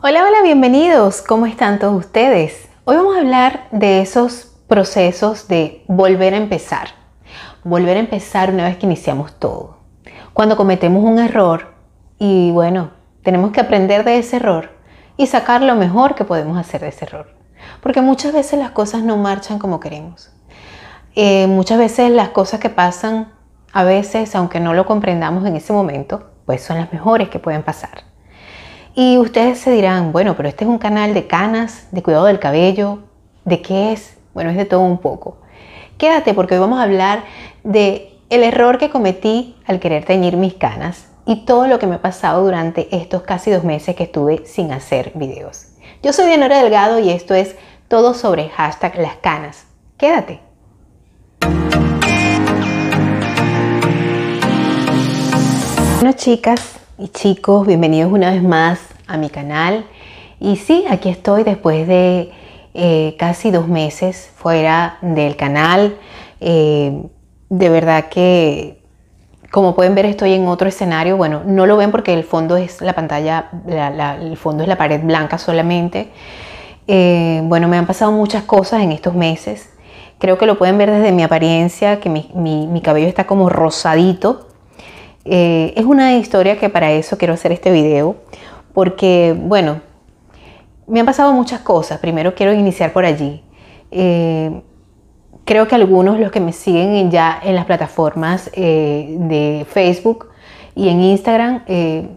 Hola, hola, bienvenidos. ¿Cómo están todos ustedes? Hoy vamos a hablar de esos procesos de volver a empezar. Volver a empezar una vez que iniciamos todo. Cuando cometemos un error y bueno, tenemos que aprender de ese error y sacar lo mejor que podemos hacer de ese error. Porque muchas veces las cosas no marchan como queremos. Eh, muchas veces las cosas que pasan, a veces, aunque no lo comprendamos en ese momento, pues son las mejores que pueden pasar. Y ustedes se dirán, bueno, pero este es un canal de canas, de cuidado del cabello, ¿de qué es? Bueno, es de todo un poco. Quédate porque hoy vamos a hablar de el error que cometí al querer teñir mis canas y todo lo que me ha pasado durante estos casi dos meses que estuve sin hacer videos. Yo soy Dianora Delgado y esto es todo sobre hashtag las canas. Quédate. Bueno chicas, y chicos, bienvenidos una vez más a mi canal. Y sí, aquí estoy después de eh, casi dos meses fuera del canal. Eh, de verdad que, como pueden ver, estoy en otro escenario. Bueno, no lo ven porque el fondo es la pantalla, el fondo es la pared blanca solamente. Eh, bueno, me han pasado muchas cosas en estos meses. Creo que lo pueden ver desde mi apariencia, que mi, mi cabello está como rosadito es una historia que para eso quiero hacer este video, porque, bueno, me han pasado muchas cosas. Primero quiero iniciar por allí. Eh, creo que algunos, los que me siguen ya en las plataformas eh, de Facebook y en Instagram,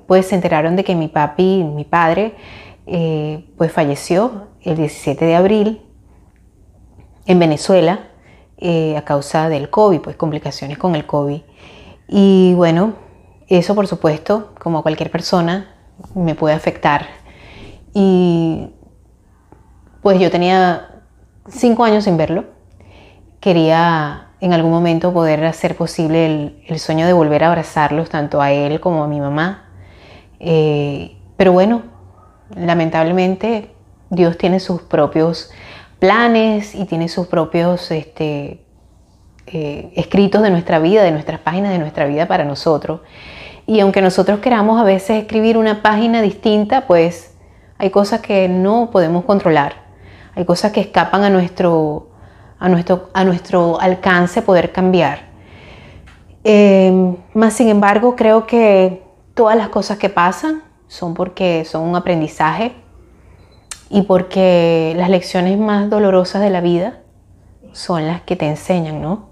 pues se enteraron de que mi papi, mi padre, pues falleció el 17 de abril en Venezuela a causa del COVID, pues complicaciones con el COVID. Y bueno, eso por supuesto, como cualquier persona, me puede afectar. Y pues yo tenía cinco años sin verlo. Quería en algún momento poder hacer posible el, sueño de volver a abrazarlos, tanto a él como a mi mamá. Eh, pero bueno, lamentablemente Dios tiene sus propios planes y tiene sus propios este, eh, escritos de nuestra vida, de nuestras páginas de nuestra vida para nosotros. Y aunque nosotros queramos a veces escribir una página distinta, pues hay cosas que no podemos controlar. Hay cosas que escapan a nuestro, a nuestro, a nuestro alcance poder cambiar. Eh, más sin embargo, creo que todas las cosas que pasan son porque son un aprendizaje y porque las lecciones más dolorosas de la vida son las que te enseñan, ¿no?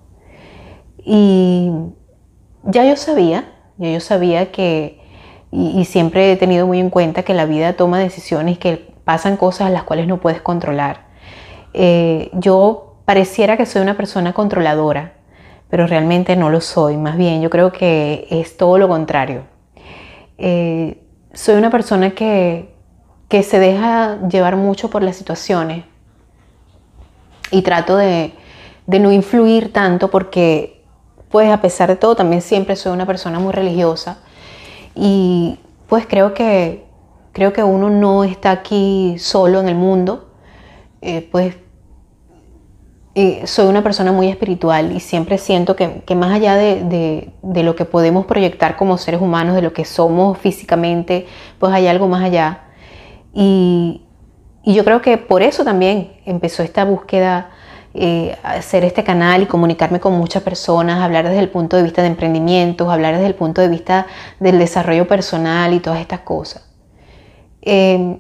Y ya yo sabía, yo sabía que, y, siempre he tenido muy en cuenta que la vida toma decisiones, que pasan cosas a las cuales no puedes controlar. Eh, yo pareciera que soy una persona controladora, pero realmente no lo soy. Más bien, yo creo que es todo lo contrario. Eh, soy una persona que, que se deja llevar mucho por las situaciones y trato de, de no influir tanto porque pues a pesar de todo también siempre soy una persona muy religiosa y pues creo que, creo que uno no está aquí solo en el mundo, eh, pues eh, soy una persona muy espiritual y siempre siento que, más allá de, lo que podemos proyectar como seres humanos, de lo que somos físicamente, pues hay algo más allá. Y, y yo creo que por eso también empezó esta búsqueda eh, hacer este canal y comunicarme con muchas personas, hablar desde el punto de vista de emprendimientos, hablar desde el punto de vista del desarrollo personal y todas estas cosas. Em,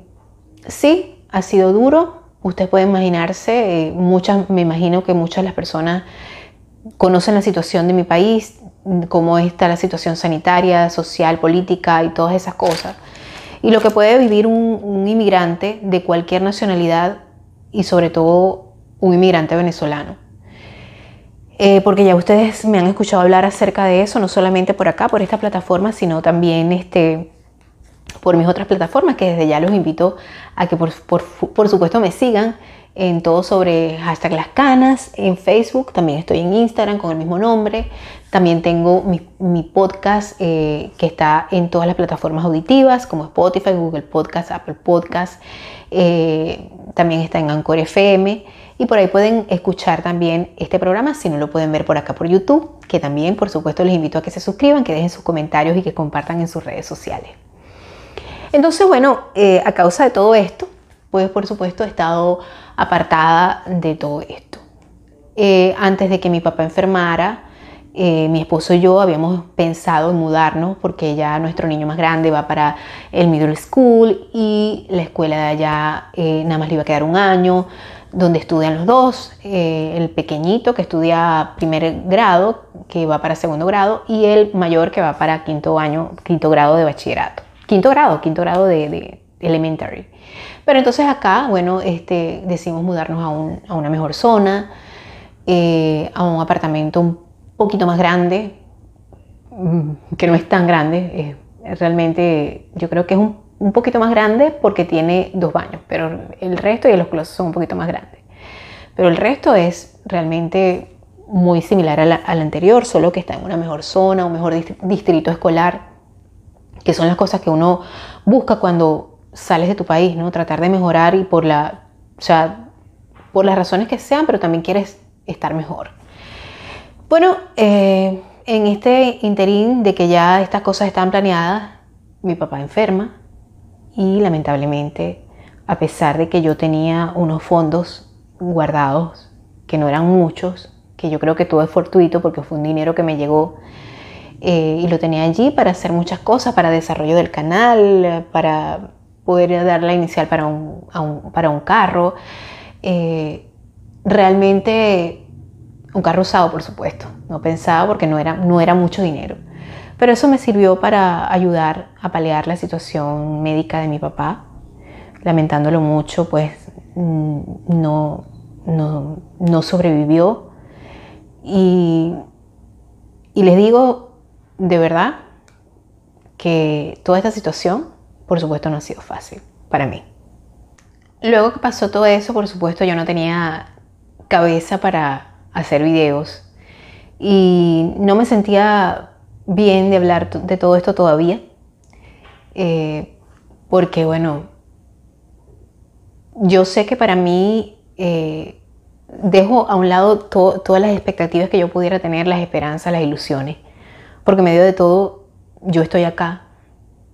sí, ha sido duro. Usted puede imaginarse, eh, muchas, me imagino que muchas de las personas conocen la situación de mi país, cómo está la situación sanitaria, social, política y todas esas cosas. Y lo que puede vivir un, un inmigrante de cualquier nacionalidad y sobre todo un inmigrante venezolano. Eh, porque ya ustedes me han escuchado hablar acerca de eso, no solamente por acá, por esta plataforma, sino también este, por mis otras plataformas, que desde ya los invito a que por, por, supuesto me sigan en todo sobre hashtag las canas, en Facebook, también estoy en Instagram con el mismo nombre, también tengo mi, podcast eh, que está en todas las plataformas auditivas como Spotify, Google Podcast, Apple Podcast, eh, también está en Anchor FM y por ahí pueden escuchar también este programa si no lo pueden ver por acá por YouTube, que también por supuesto les invito a que se suscriban, que dejen sus comentarios y que compartan en sus redes sociales. Entonces, bueno, eh, a causa de todo esto, pues por supuesto he estado apartada de todo esto. Eh, antes de que mi papá enfermara, eh, mi esposo y yo habíamos pensado en mudarnos porque ya nuestro niño más grande va para el middle school y la escuela de allá nada más le iba a quedar un año donde estudian los dos, el pequeñito que estudia primer grado, que va para segundo grado, y el mayor que va para quinto año, quinto grado de bachillerato quinto grado, quinto grado de, elementary. Pero entonces acá, bueno, este, decidimos mudarnos a, una mejor zona, eh, a un apartamento un poquito más grande, mm, que no es tan grande, realmente yo creo que es un, un, poquito más grande porque tiene dos baños, pero el resto y los closets son un poquito más grandes. Pero el resto es realmente muy similar al, al anterior, solo que está en una mejor zona, un mejor distrito escolar que son las cosas que uno busca cuando sales de tu país, ¿no? Tratar de mejorar y por la, o sea, por las razones que sean, pero también quieres estar mejor. Bueno, eh, en este interín de que ya estas cosas están planeadas, mi papá enferma y lamentablemente, a pesar de que yo tenía unos fondos guardados, que no eran muchos, que yo creo que todo es fortuito porque fue un dinero que me llegó eh, y lo tenía allí para hacer muchas cosas, para desarrollo del canal, para poder dar la inicial para un, para un carro. Eh, realmente un carro usado, por supuesto. No pensaba porque no era, no era mucho dinero. Pero eso me sirvió para ayudar a paliar la situación médica de mi papá. Lamentándolo mucho, pues mm, no, no, no sobrevivió. Y, y les digo, de verdad que toda esta situación, por supuesto, no ha sido fácil para mí. Luego que pasó todo eso, por supuesto, yo no tenía cabeza para hacer videos y no me sentía bien de hablar de todo esto todavía, eh, porque bueno, yo sé que para mí eh, dejo a un lado todas las expectativas que yo pudiera tener, las esperanzas, las ilusiones porque en medio de todo yo estoy acá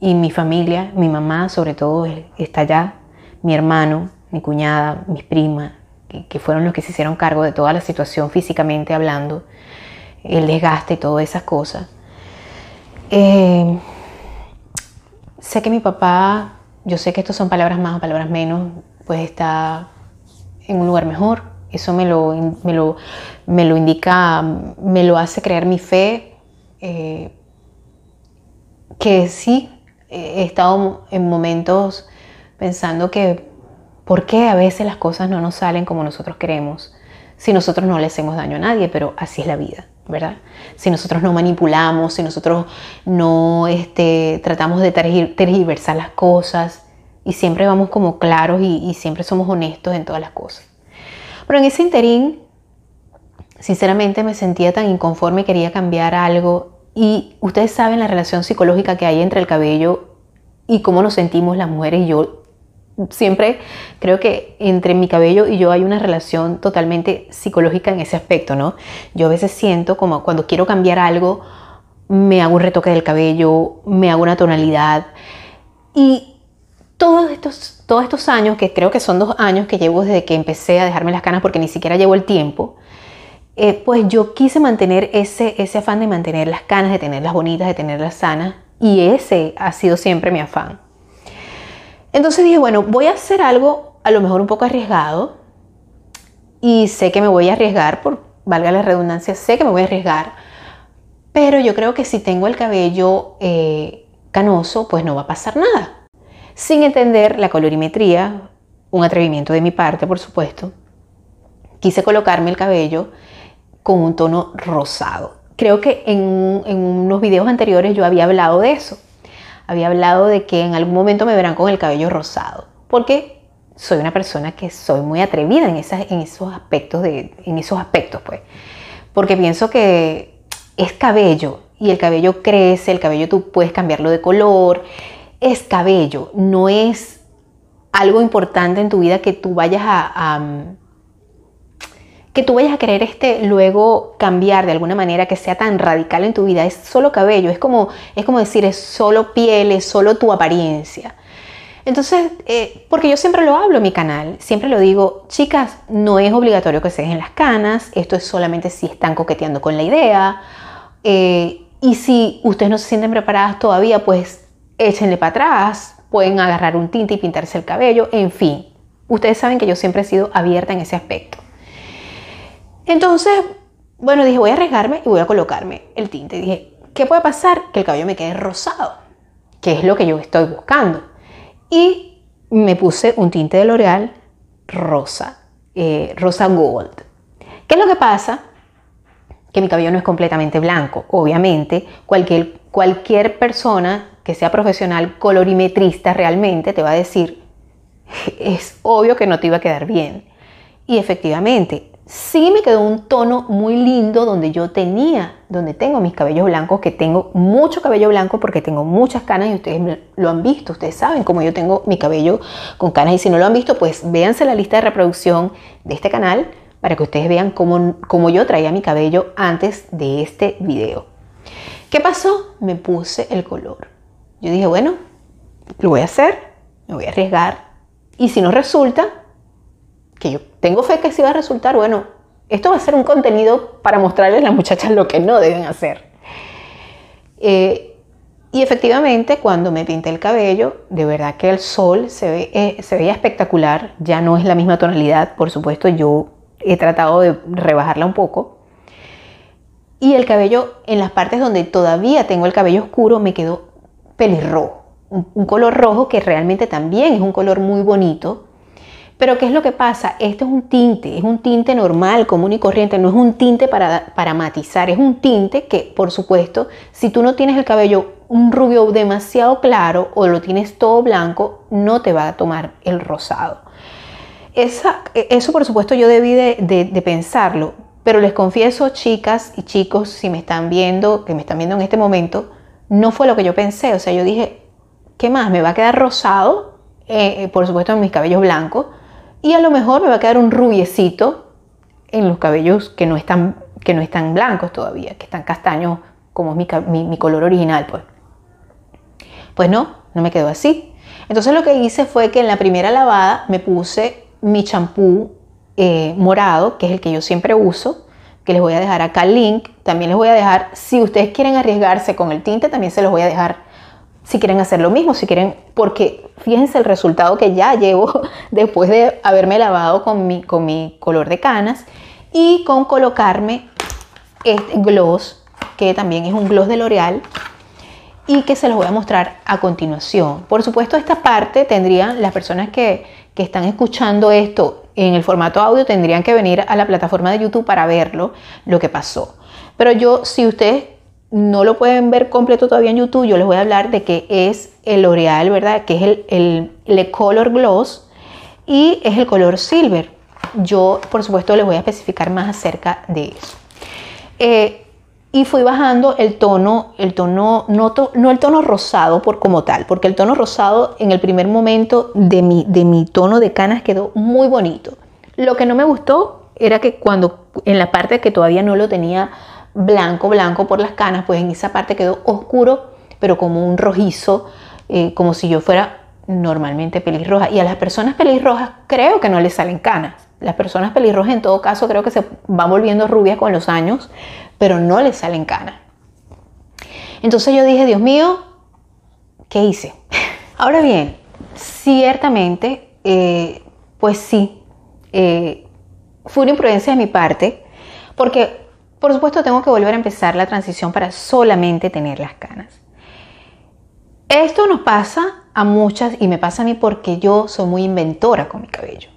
y mi familia, mi mamá sobre todo está allá, mi hermano, mi cuñada, mis primas, que, fueron los que se hicieron cargo de toda la situación físicamente hablando, el desgaste y todas esas cosas. Eh, sé que mi papá, yo sé que estos son palabras más o palabras menos, pues está en un lugar mejor. Eso me lo, me lo, me lo indica, me lo hace creer mi fe eh, que sí he estado en momentos pensando que por qué a veces las cosas no nos salen como nosotros queremos si nosotros no le hacemos daño a nadie, pero así es la vida, ¿verdad? Si nosotros no manipulamos, si nosotros no este, tratamos de tergiversar las cosas y siempre vamos como claros y, y siempre somos honestos en todas las cosas. Pero en ese interín, sinceramente me sentía tan inconforme quería cambiar algo y ustedes saben la relación psicológica que hay entre el cabello y cómo nos sentimos las mujeres. Y yo siempre creo que entre mi cabello y yo hay una relación totalmente psicológica en ese aspecto, ¿no? Yo a veces siento como cuando quiero cambiar algo, me hago un retoque del cabello, me hago una tonalidad. Y todos estos, todos estos años, que creo que son dos años que llevo desde que empecé a dejarme las canas porque ni siquiera llevo el tiempo, eh, pues yo quise mantener ese, ese afán de mantener las canas, de tenerlas bonitas, de tenerlas sanas, y ese ha sido siempre mi afán. Entonces dije, bueno, voy a hacer algo a lo mejor un poco arriesgado, y sé que me voy a arriesgar, por valga la redundancia, sé que me voy a arriesgar, pero yo creo que si tengo el cabello eh, canoso, pues no va a pasar nada. Sin entender la colorimetría, un atrevimiento de mi parte, por supuesto, quise colocarme el cabello con un tono rosado. Creo que en, unos videos anteriores yo había hablado de eso. Había hablado de que en algún momento me verán con el cabello rosado. Porque soy una persona que soy muy atrevida en, esas, en esos aspectos, de, en esos aspectos pues. Porque pienso que es cabello y el cabello crece, el cabello tú puedes cambiarlo de color. Es cabello, no es algo importante en tu vida que tú vayas a que tú vayas a querer este luego cambiar de alguna manera que sea tan radical en tu vida. Es solo cabello, es como, es como decir, es solo piel, es solo tu apariencia. Entonces, eh, porque yo siempre lo hablo en mi canal, siempre lo digo, chicas, no es obligatorio que se dejen las canas, esto es solamente si están coqueteando con la idea. Eh, y si ustedes no se sienten preparadas todavía, pues échenle para atrás, pueden agarrar un tinte y pintarse el cabello, en fin. Ustedes saben que yo siempre he sido abierta en ese aspecto. Entonces, bueno, dije, voy a arriesgarme y voy a colocarme el tinte. Dije, ¿qué puede pasar? Que el cabello me quede rosado, que es lo que yo estoy buscando. Y me puse un tinte de L'Oreal rosa, eh, rosa gold. ¿Qué es lo que pasa? Que mi cabello no es completamente blanco. Obviamente, cualquier, cualquier persona que sea profesional colorimetrista realmente te va a decir, es obvio que no te iba a quedar bien. Y efectivamente, sí me quedó un tono muy lindo donde yo tenía, donde tengo mis cabellos blancos, que tengo mucho cabello blanco porque tengo muchas canas y ustedes lo han visto, ustedes saben cómo yo tengo mi cabello con canas y si no lo han visto, pues véanse la lista de reproducción de este canal para que ustedes vean cómo, cómo yo traía mi cabello antes de este video. ¿Qué pasó? Me puse el color. Yo dije, bueno, lo voy a hacer, me voy a arriesgar y si no resulta, que yo tengo fe que sí va a resultar, bueno, esto va a ser un contenido para mostrarles a las muchachas lo que no deben hacer. Eh, y efectivamente, cuando me pinté el cabello, de verdad que el sol se, ve, eh, se veía espectacular, ya no es la misma tonalidad, por supuesto, yo he tratado de rebajarla un poco. Y el cabello, en las partes donde todavía tengo el cabello oscuro, me quedó pelirrojo, un color rojo que realmente también es un color muy bonito pero ¿qué es lo que pasa? Esto es un tinte, es un tinte normal, común y corriente, no es un tinte para, para matizar, es un tinte que, por supuesto, si tú no tienes el cabello un rubio demasiado claro o lo tienes todo blanco, no te va a tomar el rosado. Esa, eso, por supuesto, yo debí de, de pensarlo, pero les confieso, chicas y chicos, si me están viendo, que me están viendo en este momento, no fue lo que yo pensé. O sea, yo dije, ¿qué más? ¿Me va a quedar rosado? Eh, eh, por supuesto, en mis cabellos blancos y a lo mejor me va a quedar un rubiecito en los cabellos que no están, que no están blancos todavía, que están castaños como es mi, color original. Pues. pues no, no me quedó así. Entonces lo que hice fue que en la primera lavada me puse mi champú eh, morado, que es el que yo siempre uso, que les voy a dejar acá el link. También les voy a dejar, si ustedes quieren arriesgarse con el tinte, también se los voy a dejar si quieren hacer lo mismo, si quieren, porque fíjense el resultado que ya llevo después de haberme lavado con mi, con mi color de canas y con colocarme este gloss, que también es un gloss de L'Oreal y que se los voy a mostrar a continuación. Por supuesto, esta parte tendrían las personas que, que están escuchando esto en el formato audio tendrían que venir a la plataforma de YouTube para verlo, lo que pasó. Pero yo, si ustedes no lo pueden ver completo todavía en YouTube, yo les voy a hablar de que es el L'Oreal, ¿verdad? Que es el, el Le Color Gloss y es el color Silver. Yo, por supuesto, les voy a especificar más acerca de eso. Eh, y fui bajando el tono, el tono, no, no, el tono rosado por como tal, porque el tono rosado en el primer momento de mi, de mi tono de canas quedó muy bonito. Lo que no me gustó era que cuando en la parte que todavía no lo tenía blanco, blanco por las canas, pues en esa parte quedó oscuro, pero como un rojizo, eh, como si yo fuera normalmente pelirroja. Y a las personas pelirrojas creo que no les salen canas. Las personas pelirrojas en todo caso creo que se van volviendo rubias con los años, pero no les salen canas. Entonces yo dije, Dios mío, ¿qué hice? Ahora bien, ciertamente, eh, pues sí, eh, fue una imprudencia de mi parte, porque por supuesto, tengo que volver a empezar la transición para solamente tener las canas. Esto nos pasa a muchas y me pasa a mí porque yo soy muy inventora con mi cabello.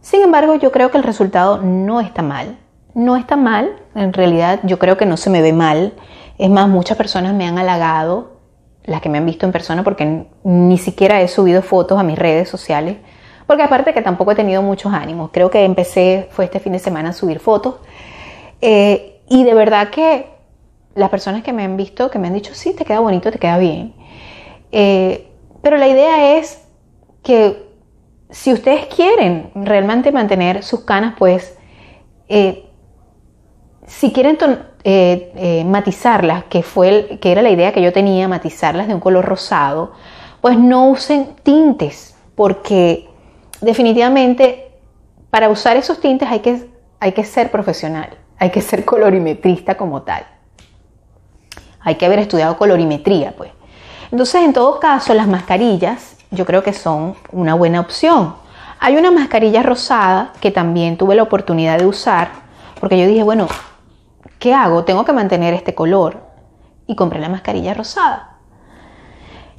Sin embargo, yo creo que el resultado no está mal. No está mal, en realidad yo creo que no se me ve mal. Es más, muchas personas me han halagado, las que me han visto en persona, porque ni siquiera he subido fotos a mis redes sociales, porque aparte que tampoco he tenido muchos ánimos. Creo que empecé, fue este fin de semana a subir fotos eh, y de verdad que las personas que me han visto, que me han dicho, sí, te queda bonito, te queda bien. Eh, pero la idea es que si ustedes quieren realmente mantener sus canas, pues eh, si quieren matizarlas, que, fue que era la idea que yo tenía, matizarlas de un color rosado, pues no usen tintes, porque definitivamente para usar esos tintes hay que, hay que ser profesional, hay que ser colorimetrista como tal. Hay que haber estudiado colorimetría, pues. Entonces, en todo caso, las mascarillas yo creo que son una buena opción. Hay una mascarilla rosada que también tuve la oportunidad de usar, porque yo dije, bueno, ¿qué hago? Tengo que mantener este color. Y compré la mascarilla rosada.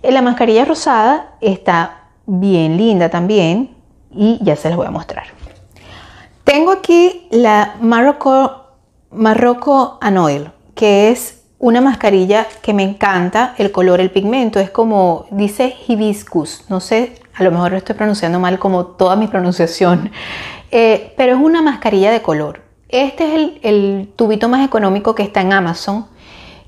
La mascarilla rosada está bien linda también y ya se las voy a mostrar. Tengo aquí la Marocco, Marocco Anoil, que es una mascarilla que me encanta, el color, el pigmento, es como, dice hibiscus, no sé, a lo mejor lo estoy pronunciando mal como toda mi pronunciación, eh, pero es una mascarilla de color. Este es el tubito más económico que está en Amazon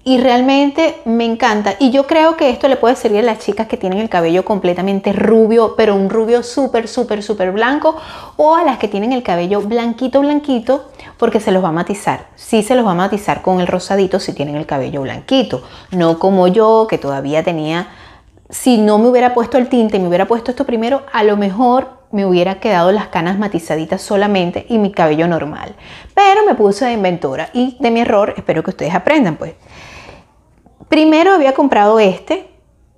y realmente me encanta. Y yo creo que esto le puede servir a las chicas que tienen el cabello completamente rubio, pero un rubio súper, súper, súper blanco, o a las que tienen el cabello blanquito, blanquito, porque se los va a matizar. Sí se los va a matizar con el rosadito si tienen el cabello blanquito, no como yo que todavía tenía, si no me hubiera puesto el tinte y me hubiera puesto esto primero, a lo mejor me hubiera quedado las canas matizaditas solamente y mi cabello normal. Pero me puse de inventora y de mi error espero que ustedes aprendan pues. Primero había comprado este.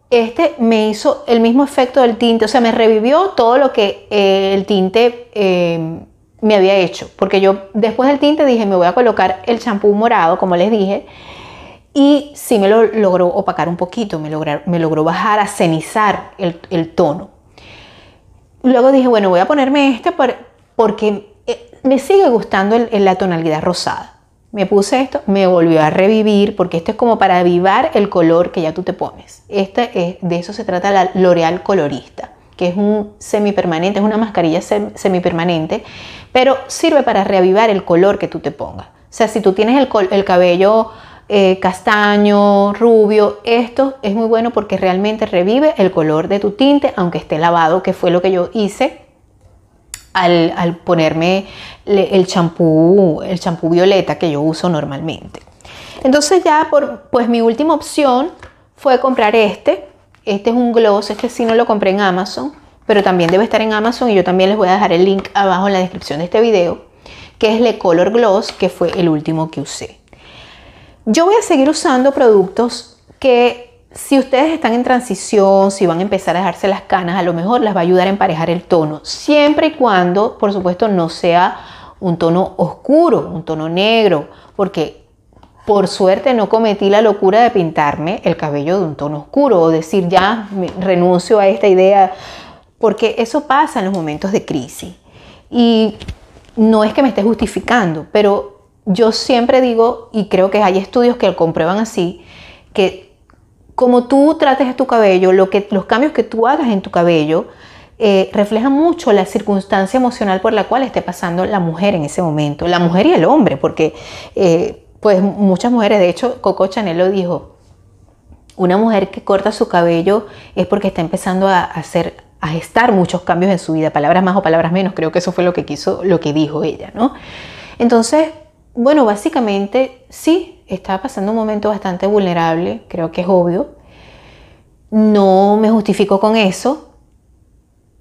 Este me hizo el mismo efecto del tinte, o sea, me revivió todo lo que eh, el tinte eh, me había hecho. Porque yo después del tinte dije, me voy a colocar el champú morado, como les dije. Y sí me lo logró opacar un poquito, me, me logró bajar a cenizar el, tono. Luego dije, bueno, voy a ponerme este porque eh, me sigue gustando la tonalidad rosada me puse esto, me volvió a revivir, porque esto es como para avivar el color que ya tú te pones. Este es, de eso se trata la L'Oreal Colorista, que es un semipermanente, es una mascarilla semipermanente, pero sirve para reavivar el color que tú te pongas. O sea, si tú tienes el, cabello eh, castaño, rubio, esto es muy bueno porque realmente revive el color de tu tinte, aunque esté lavado, que fue lo que yo hice al, ponerme el champú, el champú violeta que yo uso normalmente. Entonces ya por, pues mi última opción fue comprar este. Este es un gloss, este sí no lo compré en Amazon, pero también debe estar en Amazon y yo también les voy a dejar el link abajo en la descripción de este video, que es Le Color Gloss, que fue el último que usé. Yo voy a seguir usando productos que si ustedes están en transición, si van a empezar a dejarse las canas, a lo mejor las va a ayudar a emparejar el tono, siempre y cuando, por supuesto, no sea un tono oscuro, un tono negro, porque por suerte no cometí la locura de pintarme el cabello de un tono oscuro o decir ya renuncio a esta idea, porque eso pasa en los momentos de crisis. Y no es que me esté justificando, pero yo siempre digo, y creo que hay estudios que lo comprueban así, que como tú trates tu cabello, los cambios que tú hagas en tu cabello, eh, reflejan mucho la circunstancia emocional por la cual esté pasando la mujer en ese momento, la mujer y el hombre, porque eh, pues muchas mujeres, de hecho Coco Chanel lo dijo, una mujer que corta su cabello es porque está empezando a hacer a gestar muchos cambios en su vida, palabras más o palabras menos, creo que eso fue lo que quiso, lo que dijo ella, ¿no? Entonces, bueno, básicamente sí, estaba pasando un momento bastante vulnerable, creo que es obvio. No me justifico con eso,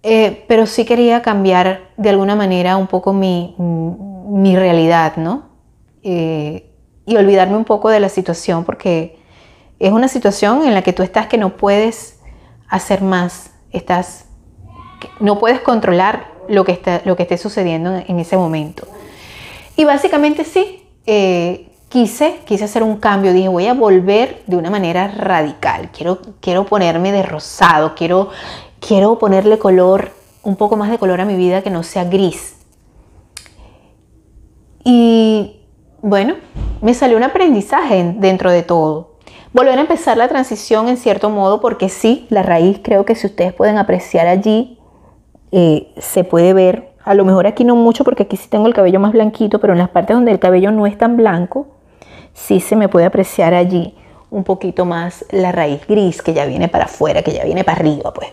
eh, pero sí quería cambiar de alguna manera un poco mi, realidad, ¿no? Eh, y olvidarme un poco de la situación, porque es una situación en la que tú estás que no puedes hacer más, estás, no puedes controlar lo que, está, lo que esté sucediendo en ese momento. Y básicamente sí, eh, quise, quise hacer un cambio, dije voy a volver de una manera radical, quiero, quiero ponerme de rosado, quiero, quiero ponerle color, un poco más de color a mi vida que no sea gris. Y bueno, me salió un aprendizaje dentro de todo. Volver a empezar la transición en cierto modo, porque sí, la raíz creo que si ustedes pueden apreciar allí, eh, se puede ver. A lo mejor aquí no mucho porque aquí sí tengo el cabello más blanquito, pero en las partes donde el cabello no es tan blanco, sí se me puede apreciar allí un poquito más la raíz gris que ya viene para afuera, que ya viene para arriba, pues.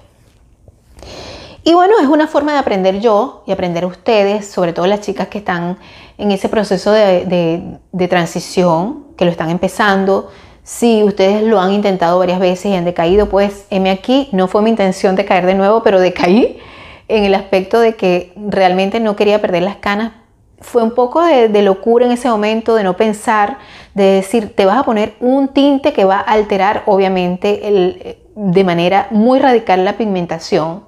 Y bueno, es una forma de aprender yo y aprender ustedes, sobre todo las chicas que están en ese proceso de, transición, que lo están empezando. Si ustedes lo han intentado varias veces y han decaído, pues M aquí no fue mi intención de caer de nuevo, pero decaí en el aspecto de que realmente no quería perder las canas. Fue un poco de, locura en ese momento, de no pensar, de decir, te vas a poner un tinte que va a alterar obviamente el, de manera muy radical la pigmentación.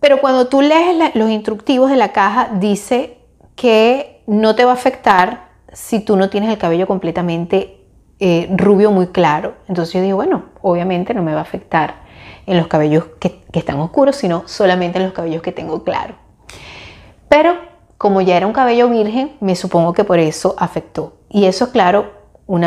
Pero cuando tú lees los instructivos de la caja, dice que no te va a afectar si tú no tienes el cabello completamente eh, rubio muy claro. Entonces yo digo, bueno, obviamente no me va a afectar en los cabellos que, están oscuros, sino solamente en los cabellos que tengo claro. Pero como ya era un cabello virgen, me supongo que por eso afectó. Y eso, claro, un,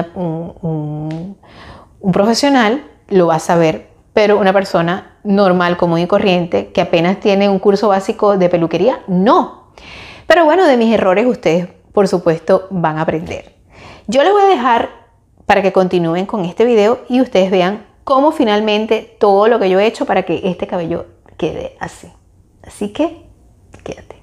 un profesional lo va a saber, pero una persona normal, común y corriente, que apenas tiene un curso básico de peluquería, no. Pero bueno, de mis errores ustedes, por supuesto, van a aprender. Yo les voy a dejar para que continúen con este video y ustedes vean cómo finalmente todo lo que yo he hecho para que este cabello quede así. Así que, quédate.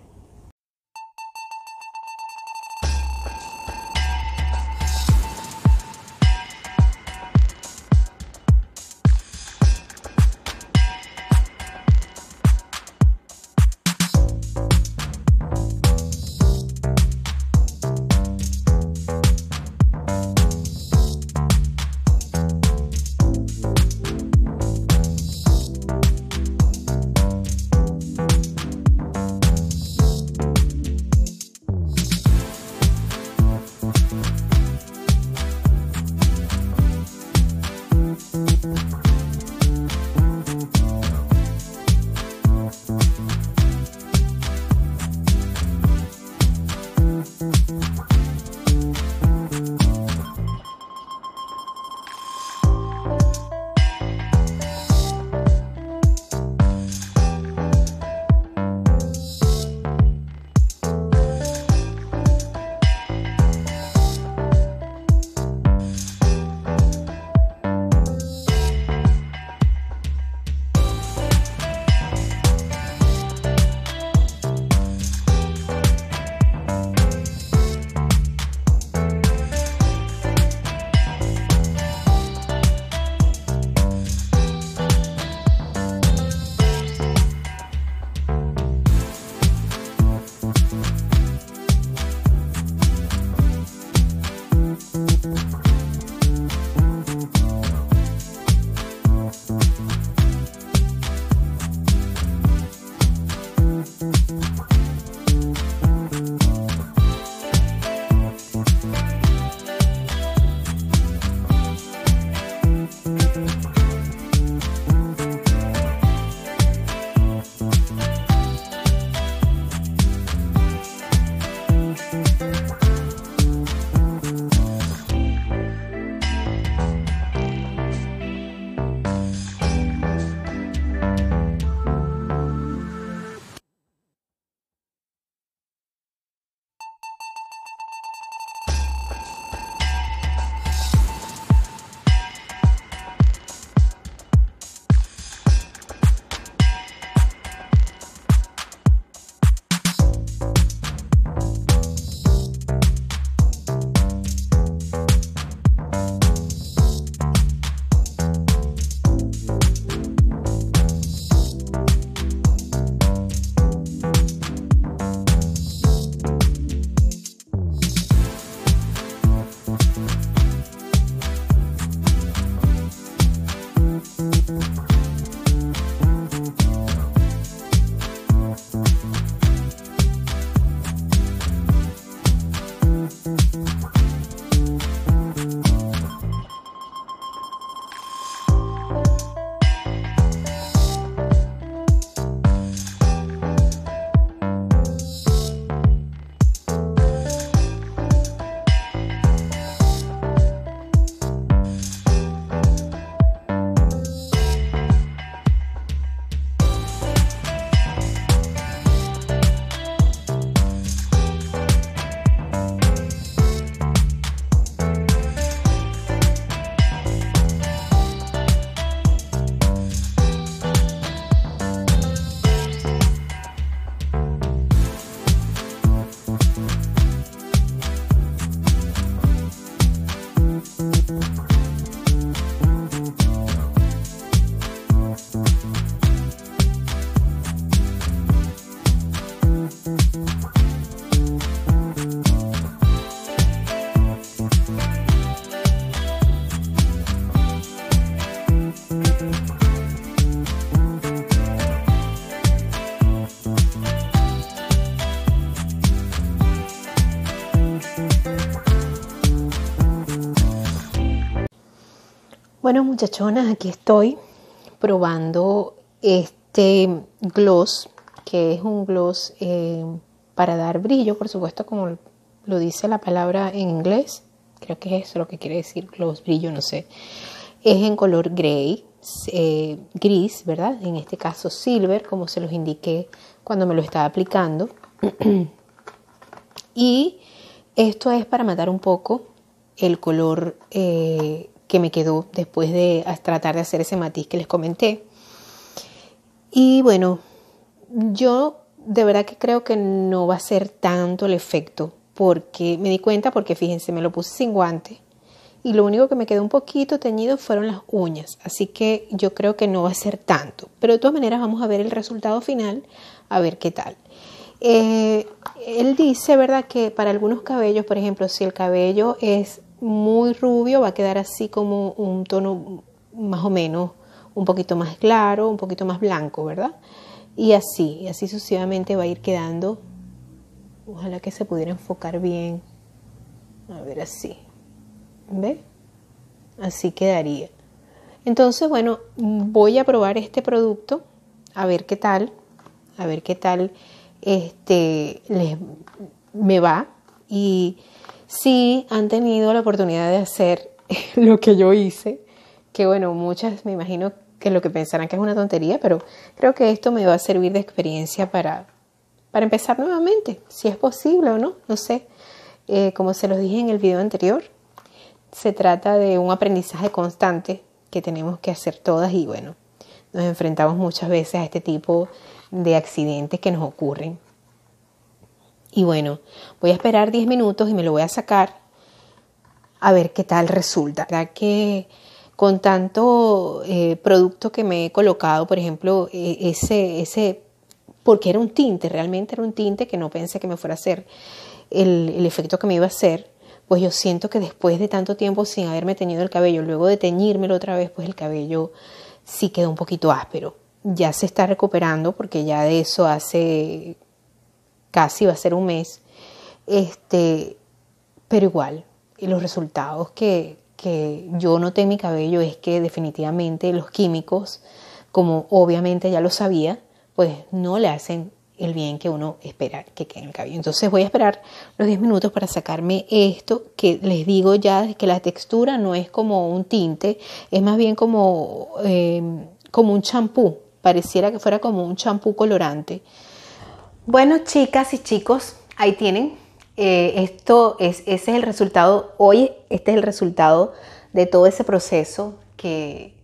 Bueno, muchachonas, aquí estoy probando este gloss, que es un gloss eh, para dar brillo, por supuesto, como lo dice la palabra en inglés. Creo que es eso lo que quiere decir gloss, brillo, no sé. Es en color gray, eh, gris, ¿verdad? En este caso silver, como se los indiqué cuando me lo estaba aplicando. y esto es para matar un poco el color eh, que me quedó después de tratar de hacer ese matiz que les comenté. Y bueno, yo de verdad que creo que no va a ser tanto el efecto, porque me di cuenta, porque fíjense, me lo puse sin guante y lo único que me quedó un poquito teñido fueron las uñas, así que yo creo que no va a ser tanto, pero de todas maneras vamos a ver el resultado final, a ver qué tal. Eh, él dice, ¿verdad?, que para algunos cabellos, por ejemplo, si el cabello es muy rubio, va a quedar así como un tono más o menos un poquito más claro, un poquito más blanco, ¿verdad? Y así, y así sucesivamente va a ir quedando. Ojalá que se pudiera enfocar bien. A ver así. ¿Ve? Así quedaría. Entonces, bueno, voy a probar este producto, a ver qué tal, a ver qué tal este les me va y si han tenido la oportunidad de hacer lo que yo hice, que bueno, muchas me imagino que lo que pensarán que es una tontería, pero creo que esto me va a servir de experiencia para, para empezar nuevamente, si es posible o no, no sé. Eh, como se los dije en el video anterior, se trata de un aprendizaje constante que tenemos que hacer todas y bueno, nos enfrentamos muchas veces a este tipo de accidentes que nos ocurren y bueno, voy a esperar 10 minutos y me lo voy a sacar a ver qué tal resulta. ¿Verdad que con tanto eh, producto que me he colocado, por ejemplo, e, ese, ese, porque era un tinte, realmente era un tinte que no pensé que me fuera a hacer el, el efecto que me iba a hacer, pues yo siento que después de tanto tiempo sin haberme teñido el cabello, luego de teñírmelo otra vez, pues el cabello sí quedó un poquito áspero. Ya se está recuperando porque ya de eso hace casi va a ser un mes, este, pero igual, y los resultados que, que yo noté en mi cabello es que definitivamente los químicos, como obviamente ya lo sabía, pues no le hacen el bien que uno espera que quede en el cabello. Entonces voy a esperar los 10 minutos para sacarme esto que les digo ya que la textura no es como un tinte, es más bien como, eh, como un champú, pareciera que fuera como un champú colorante. Bueno, chicas y chicos, ahí tienen. Eh, esto es, ese es el resultado, hoy este es el resultado de todo ese proceso que,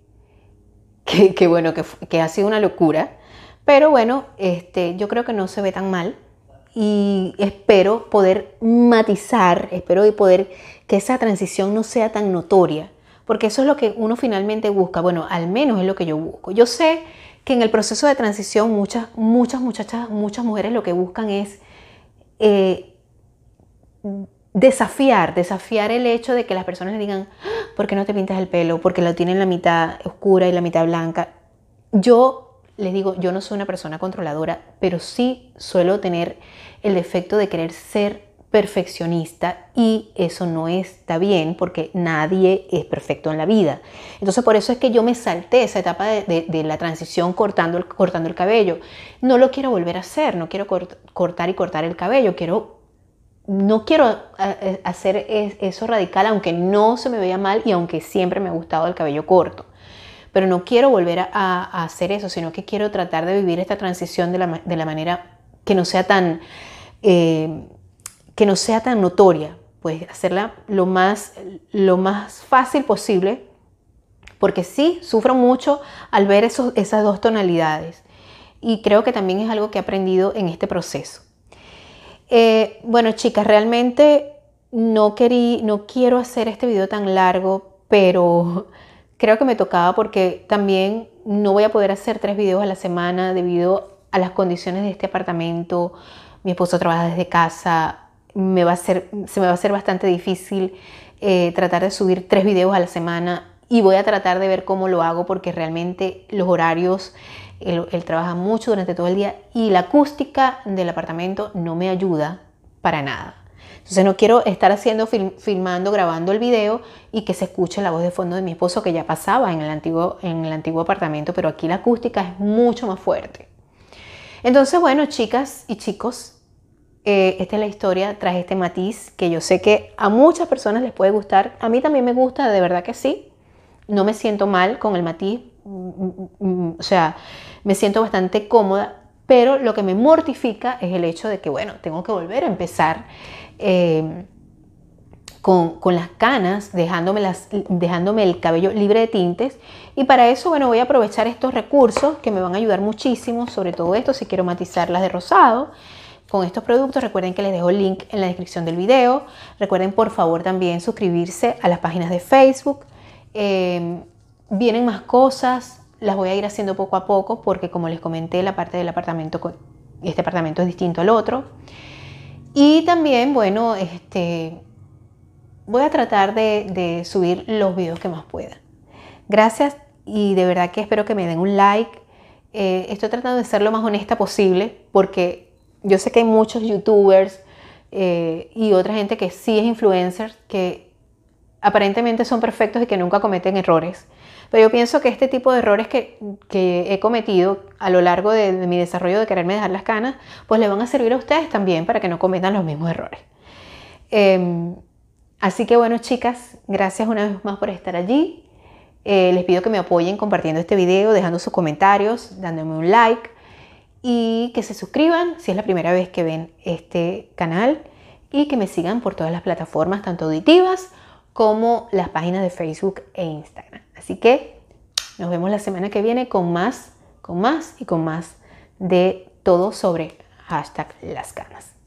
que, bueno, que, ha sido una locura. Pero bueno, este, yo creo que no se ve tan mal y espero poder matizar, espero poder que esa transición no sea tan notoria, porque eso es lo que uno finalmente busca. Bueno, al menos es lo que yo busco. Yo sé que en el proceso de transición muchas, muchas muchachas, muchas mujeres lo que buscan es eh, desafiar, desafiar el hecho de que las personas le digan, ah, ¿por qué no te pintas el pelo? Porque lo tienen la mitad oscura y la mitad blanca. Yo les digo, yo no soy una persona controladora, pero sí suelo tener el defecto de querer ser perfeccionista y eso no está bien porque nadie es perfecto en la vida. Entonces por eso es que yo me salté esa etapa de, la transición cortando el, cortando el cabello. No lo quiero volver a hacer, no quiero cortar y cortar el cabello, quiero, no quiero eh, hacer eso radical aunque no se me vea mal y aunque siempre me ha gustado el cabello corto. Pero no quiero volver a, hacer eso, sino que quiero tratar de vivir esta transición de la, manera que no sea tan... Eh, que no sea tan notoria, pues hacerla lo más, lo más fácil posible, porque sí, sufro mucho al ver esas dos tonalidades y creo que también es algo que he aprendido en este proceso. Eh, bueno, chicas, realmente no, querí, no quiero hacer este video tan largo, pero creo que me tocaba porque también no voy a poder hacer tres videos a la semana debido a las condiciones de este apartamento. Mi esposo trabaja desde casa, me va a ser, se me va a hacer bastante difícil eh, tratar de subir tres videos a la semana y voy a tratar de ver cómo lo hago porque realmente los horarios, él, trabaja mucho durante todo el día y la acústica del apartamento no me ayuda para nada. Entonces no quiero estar haciendo, filmando, grabando el video y que se escuche la voz de fondo de mi esposo que ya pasaba en el antiguo, en el antiguo apartamento, pero aquí la acústica es mucho más fuerte. Entonces, bueno, chicas y chicos, eh, esta es la historia tras este matiz que yo sé que a muchas personas les puede gustar. A mí también me gusta, de verdad que sí. No me siento mal con el matiz, mm, mm, mm, o sea, me siento bastante cómoda, pero lo que me mortifica es el hecho de que, bueno, tengo que volver a empezar eh, con, las canas, dejándome, las, dejándome el cabello libre de tintes. Y para eso, bueno, voy a aprovechar estos recursos que me van a ayudar muchísimo, sobre todo esto, si quiero matizarlas de rosado con estos productos. Recuerden que les dejo el link en la descripción del video. Recuerden por favor también suscribirse a las páginas de Facebook. Eh, vienen más cosas, las voy a ir haciendo poco a poco porque como les comenté, la parte del apartamento, este apartamento es distinto al otro. Y también, bueno, este, voy a tratar de, subir los videos que más pueda. Gracias y de verdad que espero que me den un like. Eh, estoy tratando de ser lo más honesta posible porque yo sé que hay muchos youtubers eh, y otra gente que sí es influencer que aparentemente son perfectos y que nunca cometen errores. Pero yo pienso que este tipo de errores que, he cometido a lo largo de, mi desarrollo de quererme dejar las canas, pues le van a servir a ustedes también para que no cometan los mismos errores. Em, así que bueno, chicas, gracias una vez más por estar allí. Eh, les pido que me apoyen compartiendo este video, dejando sus comentarios, dándome un like y que se suscriban si es la primera vez que ven este canal y que me sigan por todas las plataformas, tanto auditivas como las páginas de Facebook e Instagram. Así que nos vemos la semana que viene con más, con más y con más de todo sobre hashtag las canas.